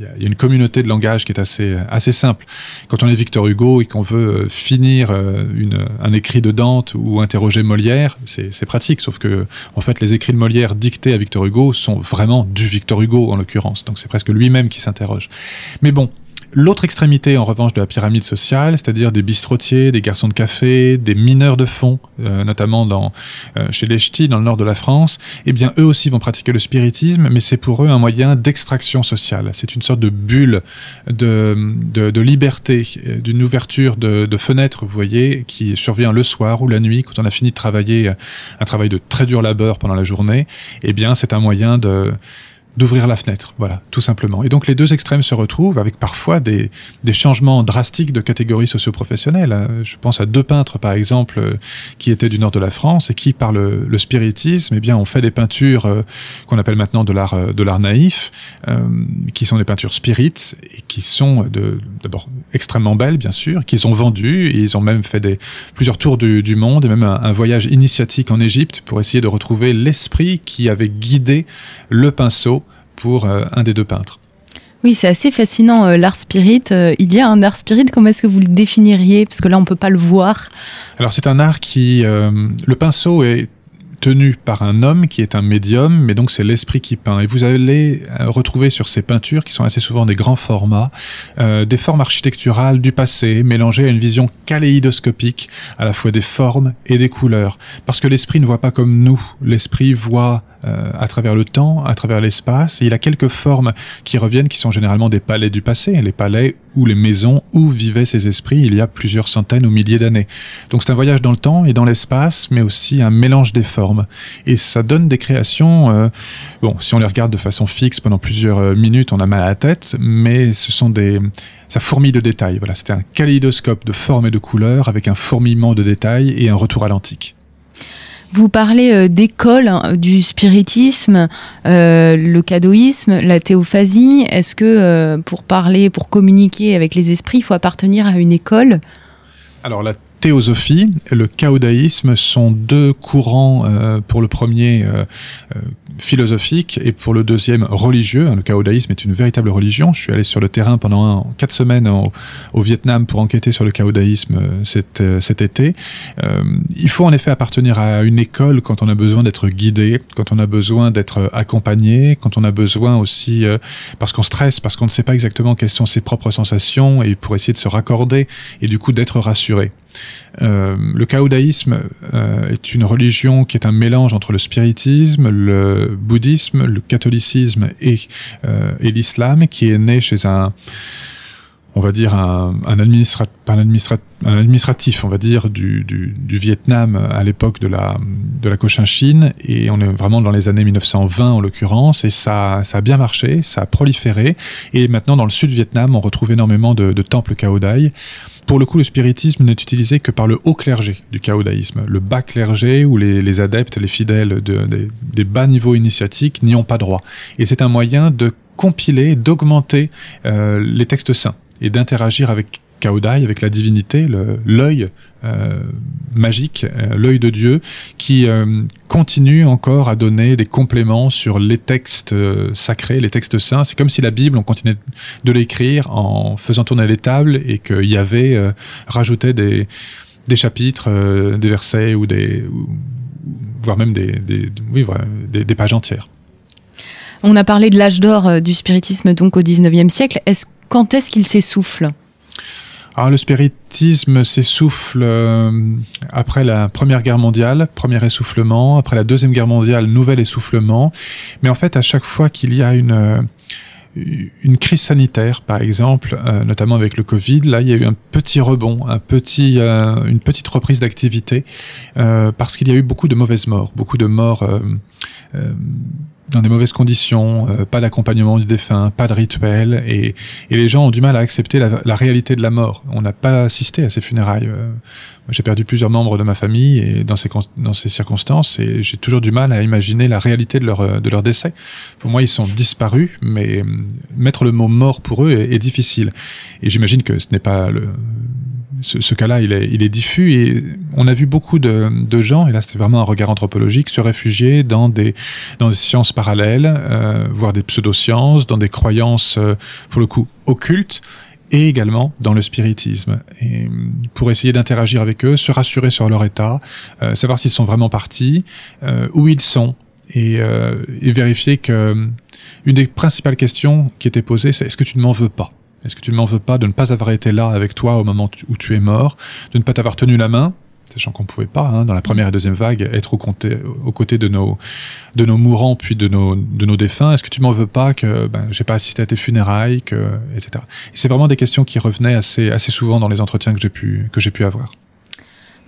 Il y, a une communauté de langage qui est assez, assez simple. Quand on est Victor Hugo et qu'on veut euh, finir euh, une, un écrit de Dante ou interroger Molière, c'est pratique, sauf que, en fait, les écrits de Molière dictés à Victor Hugo sont vraiment du Victor Hugo, en l'occurrence. Donc c'est presque lui-même qui s'interroge. Mais bon, L'autre extrémité, en revanche, de la pyramide sociale, c'est-à-dire des bistrotiers, des garçons de café, des mineurs de fond, euh, notamment dans, euh, chez les Ch'tis, dans le nord de la France, eh bien, eux aussi vont pratiquer le spiritisme, mais c'est pour eux un moyen d'extraction sociale. C'est une sorte de bulle de, de, de liberté, euh, d'une ouverture de, de fenêtre, vous voyez, qui survient le soir ou la nuit, quand on a fini de travailler un travail de très dur labeur pendant la journée. Eh bien, c'est un moyen de d'ouvrir la fenêtre, voilà, tout simplement. Et donc les deux extrêmes se retrouvent avec parfois des, des changements drastiques de catégories socioprofessionnelles. Euh, je pense à deux peintres, par exemple, euh, qui étaient du nord de la France et qui, par le, le spiritisme, eh bien, ont fait des peintures euh, qu'on appelle maintenant de l'art de l'art naïf, euh, qui sont des peintures spirites et qui sont d'abord extrêmement belles, bien sûr, qu'ils ont vendues et ils ont même fait des plusieurs tours du, du monde et même un, un voyage initiatique en Égypte pour essayer de retrouver l'esprit qui avait guidé le pinceau pour euh, un des deux peintres. Oui, c'est assez fascinant euh, l'art spirit. Euh, il y a un art spirit, comment est-ce que vous le définiriez? Parce que là, on peut pas le voir. Alors c'est un art qui... le pinceau est tenu par un homme qui est un médium, mais donc c'est l'esprit qui peint. Et vous allez retrouver sur ces peintures, qui sont assez souvent des grands formats, euh, des formes architecturales du passé, mélangées à une vision kaléidoscopique, à la fois des formes et des couleurs. Parce que l'esprit ne voit pas comme nous. L'esprit voit à travers le temps, à travers l'espace. Et il a quelques formes qui reviennent, qui sont généralement des palais du passé, les palais ou les maisons où vivaient ces esprits il y a plusieurs centaines ou milliers d'années. Donc c'est un voyage dans le temps et dans l'espace, mais aussi un mélange des formes. Et ça donne des créations, euh, bon, si on les regarde de façon fixe pendant plusieurs euh, minutes, on a mal à la tête, mais ce sont des... Ça fourmille de détails. Voilà, c'était un kaléidoscope de formes et de couleurs avec un fourmillement de détails et un retour à l'antique. Vous parlez euh, d'école hein, du spiritisme, euh, le cadeauisme, la théophasie. Est-ce que euh, pour parler, pour communiquer avec les esprits, il faut appartenir à une école? Théosophie le caodaïsme sont deux courants euh, pour le premier euh, euh, philosophique et pour le deuxième religieux. Le caodaïsme est une véritable religion. Je suis allé sur le terrain pendant quatre semaines au, Vietnam pour enquêter sur le caodaïsme euh, cet, été. Il faut en effet appartenir à une école quand on a besoin d'être guidé, quand on a besoin d'être accompagné, quand on a besoin aussi, parce qu'on stresse, parce qu'on ne sait pas exactement quelles sont ses propres sensations et pour essayer de se raccorder et du coup d'être rassuré. Euh, le caodaïsme euh, est une religion qui est un mélange entre le spiritisme, le bouddhisme, le catholicisme et, euh, et l'islam, qui est né chez un, on va dire un, un, un, administra un administratif, on va dire, du, du, du Vietnam à l'époque de la, de la Cochinchine, et on est vraiment dans les années 1920 en l'occurrence, et ça, ça a bien marché, ça a proliféré, et maintenant dans le sud du Vietnam, on retrouve énormément de, de temples Kaodai. Pour le coup, le spiritisme n'est utilisé que par le haut clergé du caodaïsme. Le bas clergé ou les, les adeptes, les fidèles de, de, des bas niveaux initiatiques n'y ont pas droit. Et c'est un moyen de compiler, d'augmenter euh, les textes saints et d'interagir avec Kaodai, avec la divinité, l'œil euh, magique, euh, l'œil de Dieu, qui euh, continue encore à donner des compléments sur les textes sacrés, les textes saints. C'est comme si la Bible, on continuait de l'écrire en faisant tourner les tables et qu'il y avait rajouté des, chapitres, des versets ou des, voire même des, pages entières. On a parlé de l'âge d'or du spiritisme donc au 19e siècle. Est-ce quand est-ce qu'il s'essouffle? Alors, le spiritisme s'essouffle euh, après la Première Guerre mondiale, premier essoufflement, après la Deuxième Guerre mondiale, nouvel essoufflement. Mais en fait, à chaque fois qu'il y a une, euh, crise sanitaire, par exemple, euh, notamment avec le Covid, là, il y a eu un petit rebond, un petit, une petite reprise d'activité, parce qu'il y a eu beaucoup de mauvaises morts, beaucoup de morts dans des mauvaises conditions, euh, pas d'accompagnement du défunt, pas de rituel, et, et, les gens ont du mal à accepter la, la réalité de la mort. On n'a pas assisté à ces funérailles. Euh, j'ai perdu plusieurs membres de ma famille et dans ces, dans ces circonstances, et j'ai toujours du mal à imaginer la réalité de leur, de leur décès. Pour moi, ils sont disparus, mais mettre le mot mort pour eux est, est difficile. Et j'imagine que ce n'est pas le, ce, cas-là, il est, diffus et on a vu beaucoup de, gens, et là c'est vraiment un regard anthropologique, se réfugier dans des, sciences parallèles, euh, voire des pseudosciences, dans des croyances, euh, pour le coup, occultes, et également dans le spiritisme. Et pour essayer d'interagir avec eux, se rassurer sur leur état, euh, savoir s'ils sont vraiment partis, où ils sont, et, et vérifier que une des principales questions qui était posée, c'est est-ce que tu ne m'en veux pas? Est-ce que tu ne m'en veux pas de ne pas avoir été là avec toi au moment où tu es mort, de ne pas t'avoir tenu la main sachant qu'on ne pouvait pas, hein, dans la première et deuxième vague, être aux, côtés de nos, de nos mourants puis de nos, de nos défunts? Est-ce que tu m'en veux pas que ben, j'ai pas assisté à tes funérailles, que, etc. c'est vraiment des questions qui revenaient assez, assez souvent dans les entretiens que j'ai pu, que j'ai pu avoir.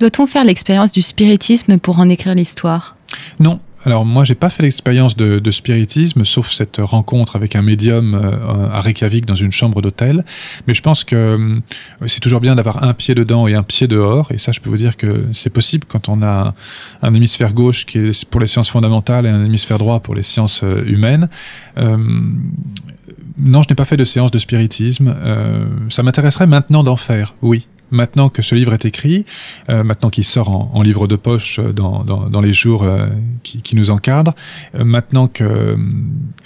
Doit-on faire l'expérience du spiritisme pour en écrire l'histoire? Non, alors moi, j'ai pas fait l'expérience de, spiritisme, sauf cette rencontre avec un médium euh, à Reykjavik dans une chambre d'hôtel. Mais je pense que euh, c'est toujours bien d'avoir un pied dedans et un pied dehors. Et ça, je peux vous dire que c'est possible quand on a un hémisphère gauche qui est pour les sciences fondamentales et un hémisphère droit pour les sciences euh, humaines. non, je n'ai pas fait de séance de spiritisme. ça m'intéresserait maintenant d'en faire, oui maintenant que ce livre est écrit, euh, maintenant qu'il sort en, livre de poche euh, dans, les jours euh, qui, nous encadrent, maintenant que,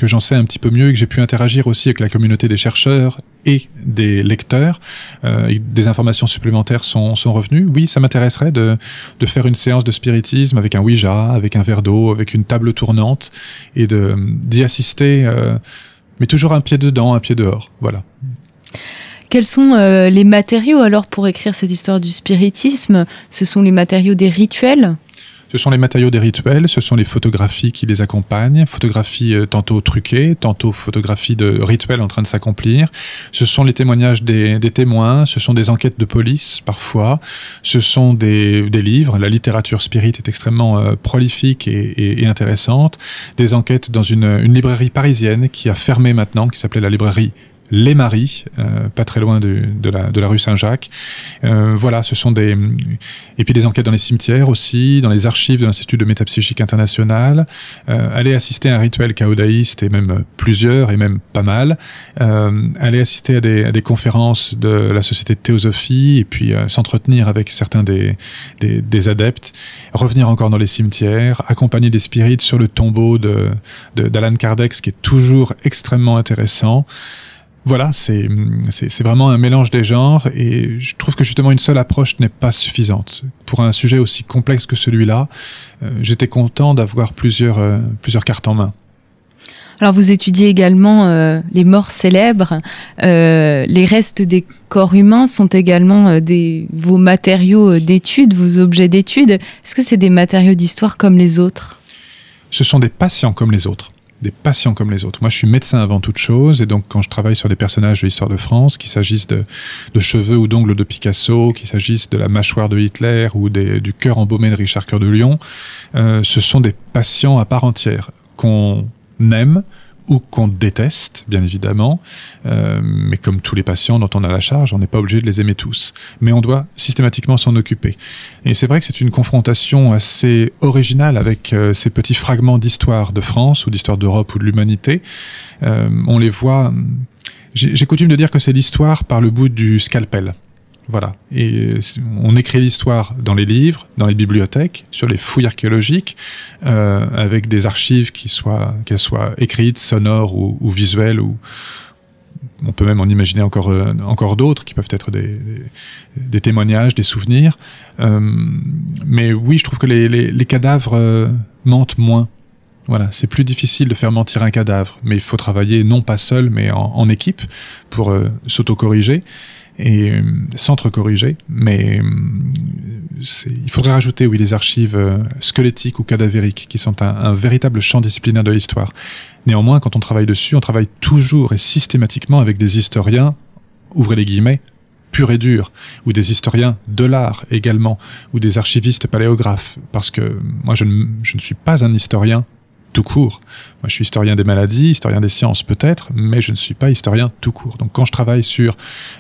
j'en sais un petit peu mieux et que j'ai pu interagir aussi avec la communauté des chercheurs et des lecteurs, et des informations supplémentaires sont, sont revenues, oui, ça m'intéresserait de, de faire une séance de spiritisme avec un Ouija, avec un verre d'eau, avec une table tournante, et d'y assister, mais toujours un pied dedans, un pied dehors. Voilà. Quels sont euh, les matériaux alors pour écrire cette histoire du spiritisme? Ce sont les matériaux des rituels? Ce sont les matériaux des rituels, ce sont les photographies qui les accompagnent, photographies euh, tantôt truquées, tantôt photographies de rituels en train de s'accomplir. Ce sont les témoignages des, témoins, ce sont des enquêtes de police parfois, ce sont des, livres. La littérature spirit est extrêmement euh, prolifique et, intéressante. Des enquêtes dans une, une librairie parisienne qui a fermé maintenant, qui s'appelait la librairie les Maris, euh, pas très loin de, la, de la, rue Saint-Jacques. Euh, voilà, ce sont des et puis des enquêtes dans les cimetières aussi, dans les archives de l'Institut de métapsychique international. Euh, aller assister à un rituel caodaïste et même plusieurs et même pas mal. aller assister à des, à des, conférences de la société de théosophie et puis s'entretenir avec certains des, des, des, adeptes. Revenir encore dans les cimetières, accompagner des spirites sur le tombeau de d'Alan Kardec, ce qui est toujours extrêmement intéressant voilà, c'est vraiment un mélange des genres et je trouve que justement une seule approche n'est pas suffisante. Pour un sujet aussi complexe que celui-là, euh, j'étais content d'avoir plusieurs, euh, plusieurs cartes en main. Alors vous étudiez également euh, les morts célèbres. les restes des corps humains sont également des, vos matériaux d'étude, vos objets d'étude. Est-ce que c'est des matériaux d'histoire comme les autres? Ce sont des patients comme les autres des patients comme les autres. Moi, je suis médecin avant toute chose, et donc quand je travaille sur des personnages de l'histoire de France, qu'il s'agisse de, cheveux ou d'ongles de Picasso, qu'il s'agisse de la mâchoire de Hitler ou du cœur embaumé de Richard Cœur de Lion, euh, ce sont des patients à part entière qu'on aime, ou qu'on déteste, bien évidemment, euh, mais comme tous les patients dont on a la charge, on n'est pas obligé de les aimer tous. Mais on doit systématiquement s'en occuper. Et c'est vrai que c'est une confrontation assez originale avec euh, ces petits fragments d'histoire de France ou d'histoire d'Europe ou de l'humanité. Euh, on les voit... J'ai coutume de dire que c'est l'histoire par le bout du scalpel. Voilà. Et euh, on écrit l'histoire dans les livres, dans les bibliothèques, sur les fouilles archéologiques, euh, avec des archives qui soient, qu'elles soient écrites, sonores ou, visuelles, ou on peut même en imaginer encore, euh, encore d'autres qui peuvent être des, témoignages, des souvenirs. Euh, mais oui, je trouve que les, cadavres euh, mentent moins. Voilà, c'est plus difficile de faire mentir un cadavre, mais il faut travailler non pas seul, mais en, en équipe pour s'auto-corriger et euh, s'entre-corriger, mais euh, il faudrait rajouter, oui, les archives euh, squelettiques ou cadavériques, qui sont un, véritable champ disciplinaire de l'histoire. Néanmoins, quand on travaille dessus, on travaille toujours et systématiquement avec des historiens, ouvrez les guillemets, purs et durs, ou des historiens de l'art également, ou des archivistes paléographes, parce que moi je ne suis pas un historien tout court. Moi, je suis historien des maladies, historien des sciences peut-être, mais je ne suis pas historien tout court. Donc, quand je travaille sur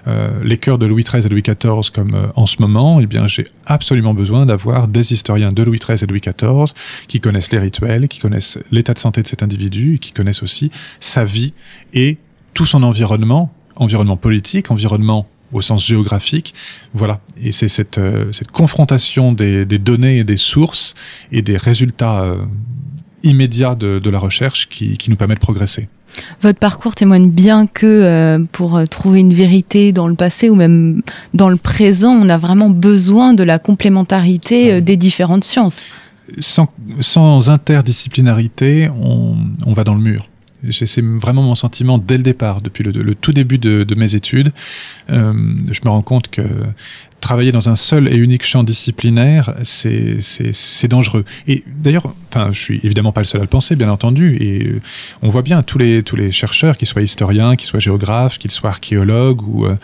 euh, les cœurs de Louis XIII et Louis XIV, comme euh, en ce moment, eh bien, j'ai absolument besoin d'avoir des historiens de Louis XIII et Louis XIV qui connaissent les rituels, qui connaissent l'état de santé de cet individu, qui connaissent aussi sa vie et tout son environnement, environnement politique, environnement au sens géographique. Voilà. Et c'est cette, euh, confrontation des, données et des sources et des résultats immédiat de, la recherche qui, nous permet de progresser. Votre parcours témoigne bien que euh, pour euh, trouver une vérité dans le passé ou même dans le présent, on a vraiment besoin de la complémentarité euh, des différentes sciences. Sans, interdisciplinarité, on, va dans le mur. C'est vraiment mon sentiment dès le départ, depuis le, tout début de, mes études. Euh, je me rends compte que travailler dans un seul et unique champ disciplinaire, c'est dangereux. Et d'ailleurs, enfin, je suis évidemment pas le seul à le penser, bien entendu. Et euh, on voit bien tous les tous les chercheurs, qu'ils soient historiens, qu'ils soient géographes, qu'ils soient archéologues ou euh,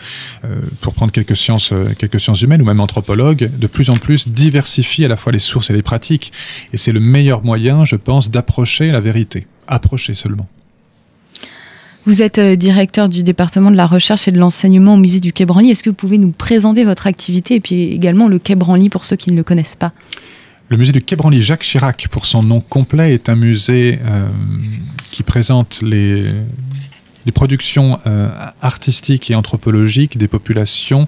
euh, pour prendre quelques sciences quelques sciences humaines ou même anthropologues, de plus en plus diversifient à la fois les sources et les pratiques. Et c'est le meilleur moyen, je pense, d'approcher la vérité. Approcher seulement. Vous êtes euh, directeur du département de la recherche et de l'enseignement au musée du Quai Branly. Est-ce que vous pouvez nous présenter votre activité et puis également le Quai Branly pour ceux qui ne le connaissent pas? Le musée du Quai Branly Jacques Chirac, pour son nom complet, est un musée euh, qui présente les, les productions euh, artistiques et anthropologiques des populations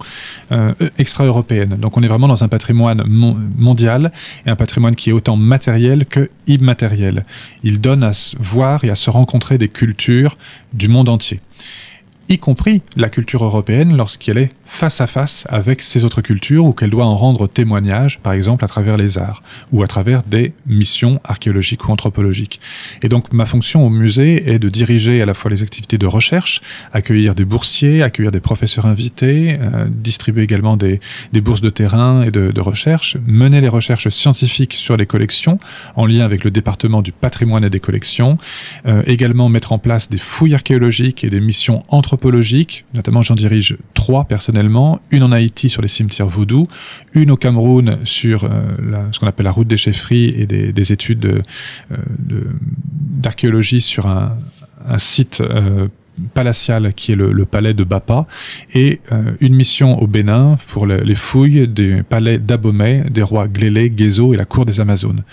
euh, extra-européennes. Donc on est vraiment dans un patrimoine mondial et un patrimoine qui est autant matériel que immatériel. Il donne à voir et à se rencontrer des cultures du monde entier y compris la culture européenne lorsqu'elle est face à face avec ces autres cultures ou qu'elle doit en rendre témoignage, par exemple à travers les arts ou à travers des missions archéologiques ou anthropologiques. Et donc ma fonction au musée est de diriger à la fois les activités de recherche, accueillir des boursiers, accueillir des professeurs invités, euh, distribuer également des, des, bourses de terrain et de, recherche, mener les recherches scientifiques sur les collections en lien avec le département du patrimoine et des collections, euh, également mettre en place des fouilles archéologiques et des missions anthropologiques notamment j'en dirige trois personnellement, une en Haïti sur les cimetières vaudous, une au Cameroun sur euh, ce qu'on appelle la route des chefferies et des, études euh, d'archéologie sur un, site euh, palatial qui est le, palais de Bapa et une mission au Bénin pour les fouilles des palais d'Abomey, des rois Glélé, Guézo et la cour des Amazones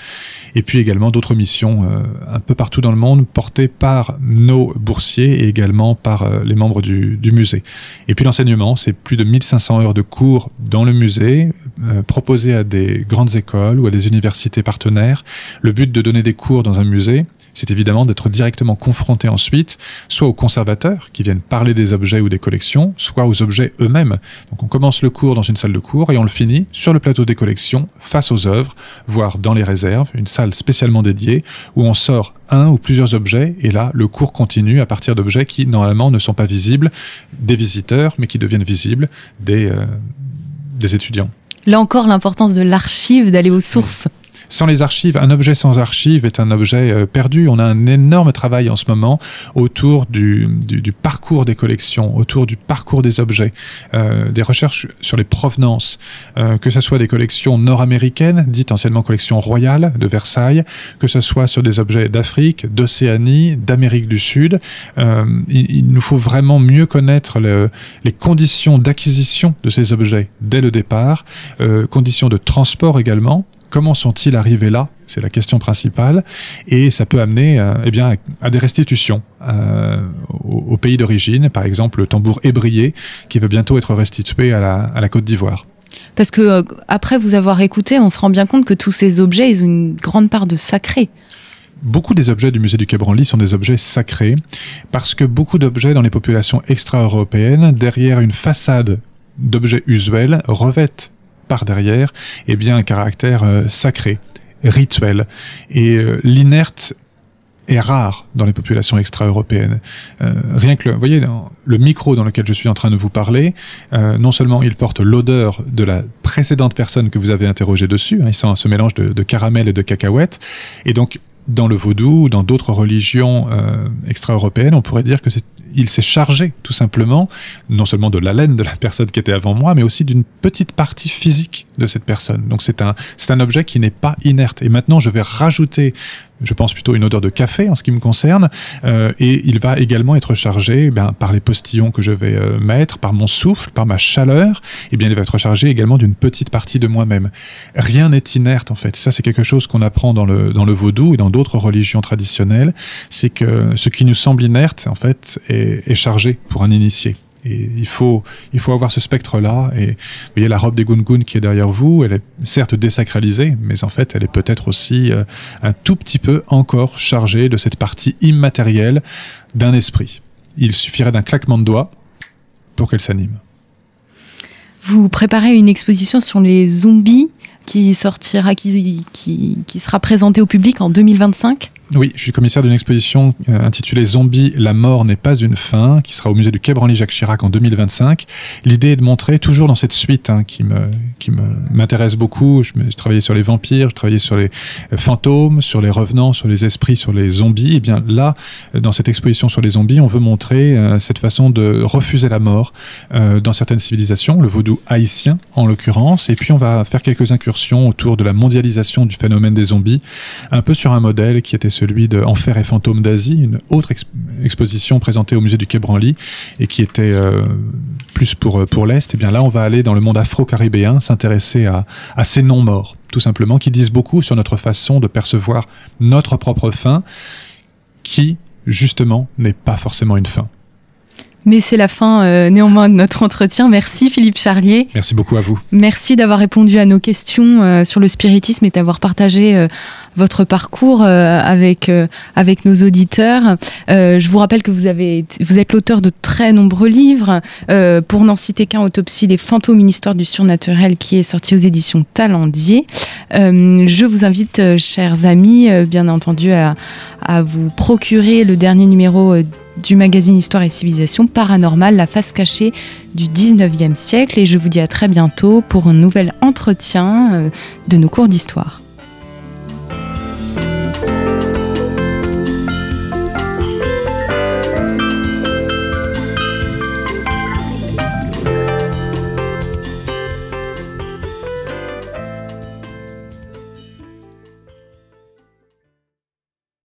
et puis également d'autres missions euh, un peu partout dans le monde portées par nos boursiers et également par euh, les membres du, du musée. Et puis l'enseignement, c'est plus de 1500 heures de cours dans le musée, euh, proposés à des grandes écoles ou à des universités partenaires. Le but de donner des cours dans un musée, c'est évidemment d'être directement confronté ensuite, soit aux conservateurs qui viennent parler des objets ou des collections, soit aux objets eux-mêmes. Donc on commence le cours dans une salle de cours et on le finit sur le plateau des collections, face aux œuvres, voire dans les réserves, une salle spécialement dédiée où on sort un ou plusieurs objets et là le cours continue à partir d'objets qui normalement ne sont pas visibles des visiteurs mais qui deviennent visibles des, euh, des étudiants. Là encore l'importance de l'archive, d'aller aux sources. Sans les archives, un objet sans archives est un objet euh, perdu. On a un énorme travail en ce moment autour du, du, parcours des collections, autour du parcours des objets, euh, des recherches sur les provenances, euh, que ce soit des collections nord-américaines, dites anciennement collections royales de Versailles, que ce soit sur des objets d'Afrique, d'Océanie, d'Amérique du Sud. il, nous faut vraiment mieux connaître le, les conditions d'acquisition de ces objets dès le départ, conditions de transport également, Comment sont-ils arrivés là C'est la question principale. Et ça peut amener euh, eh bien, à des restitutions euh, au, pays d'origine. Par exemple, le tambour ébrié qui va bientôt être restitué à la, Côte d'Ivoire. Parce que euh, après vous avoir écouté, on se rend bien compte que tous ces objets, ils ont une grande part de sacré. Beaucoup des objets du musée du Quai Branly sont des objets sacrés, parce que beaucoup d'objets dans les populations extra-européennes, derrière une façade d'objets usuels, revêtent par derrière, eh bien un caractère euh, sacré, rituel. Et euh, l'inerte est rare dans les populations extra-européennes. Euh, rien que le, voyez, le micro dans lequel je suis en train de vous parler, non seulement il porte l'odeur de la précédente personne que vous avez interrogée dessus, hein, il sent ce mélange de, de, caramel et de cacahuètes, et donc dans le vaudou ou dans d'autres religions extra-européennes, on pourrait dire que c'est il s'est chargé tout simplement, non seulement de l'haleine de la personne qui était avant moi, mais aussi d'une petite partie physique de cette personne. Donc c'est un, c'est un objet qui n'est pas inerte. Et maintenant, je vais rajouter je pense plutôt une odeur de café en ce qui me concerne, euh, et il va également être chargé ben, par les postillons que je vais euh, mettre, par mon souffle, par ma chaleur, et bien il va être chargé également d'une petite partie de moi-même. Rien n'est inerte en fait. Ça c'est quelque chose qu'on apprend dans le, dans le vaudou et dans d'autres religions traditionnelles, c'est que ce qui nous semble inerte en fait est, est chargé pour un initié. Il faut, avoir ce spectre-là. Et vous voyez, la robe des Gungun qui est derrière vous, elle est certes désacralisée, mais en fait, elle est peut-être aussi euh, un tout petit peu encore chargée de cette partie immatérielle d'un esprit. Il suffirait d'un claquement de doigts pour qu'elle s'anime. Vous préparez une exposition sur les zombies qui sortira, qui sera présentée au public en 2025 Oui, je suis commissaire d'une exposition euh, intitulée Zombie, la mort n'est pas une fin, qui sera au musée du Quai Branly-Jacques Chirac en 2025. L'idée est de montrer, toujours dans cette suite hein, qui me m'intéresse beaucoup, je, je travaillais sur les vampires, je travaillais sur les euh, fantômes, sur les revenants, sur les esprits, sur les zombies. Et bien là, euh, dans cette exposition sur les zombies, on veut montrer cette façon de refuser la mort dans certaines civilisations, le vaudou haïtien en l'occurrence. Et puis on va faire quelques incursions autour de la mondialisation du phénomène des zombies, un peu sur un modèle qui était celui de Enfer et fantômes d'Asie, une autre exposition présentée au musée du Quai Branly et qui était euh, plus pour, euh, l'Est. Et eh bien là, on va aller dans le monde afro-caribéen, s'intéresser à, à ces non-morts, tout simplement, qui disent beaucoup sur notre façon de percevoir notre propre fin, qui, justement, n'est pas forcément une fin. Mais c'est la fin euh, néanmoins de notre entretien. Merci Philippe Charlier. Merci beaucoup à vous. Merci d'avoir répondu à nos questions euh, sur le spiritisme et d'avoir partagé euh, votre parcours avec, avec nos auditeurs. je vous rappelle que vous, avez, vous êtes l'auteur de très nombreux livres. pour n'en citer qu'un, Autopsie des fantômes, une histoire du surnaturel qui est sorti aux éditions Talendier. je vous invite, chers amis, bien entendu, à, à vous procurer le dernier numéro du magazine Histoire et Civilisation Paranormal, la face cachée du 19e siècle. Et je vous dis à très bientôt pour un nouvel entretien euh, de nos cours d'histoire.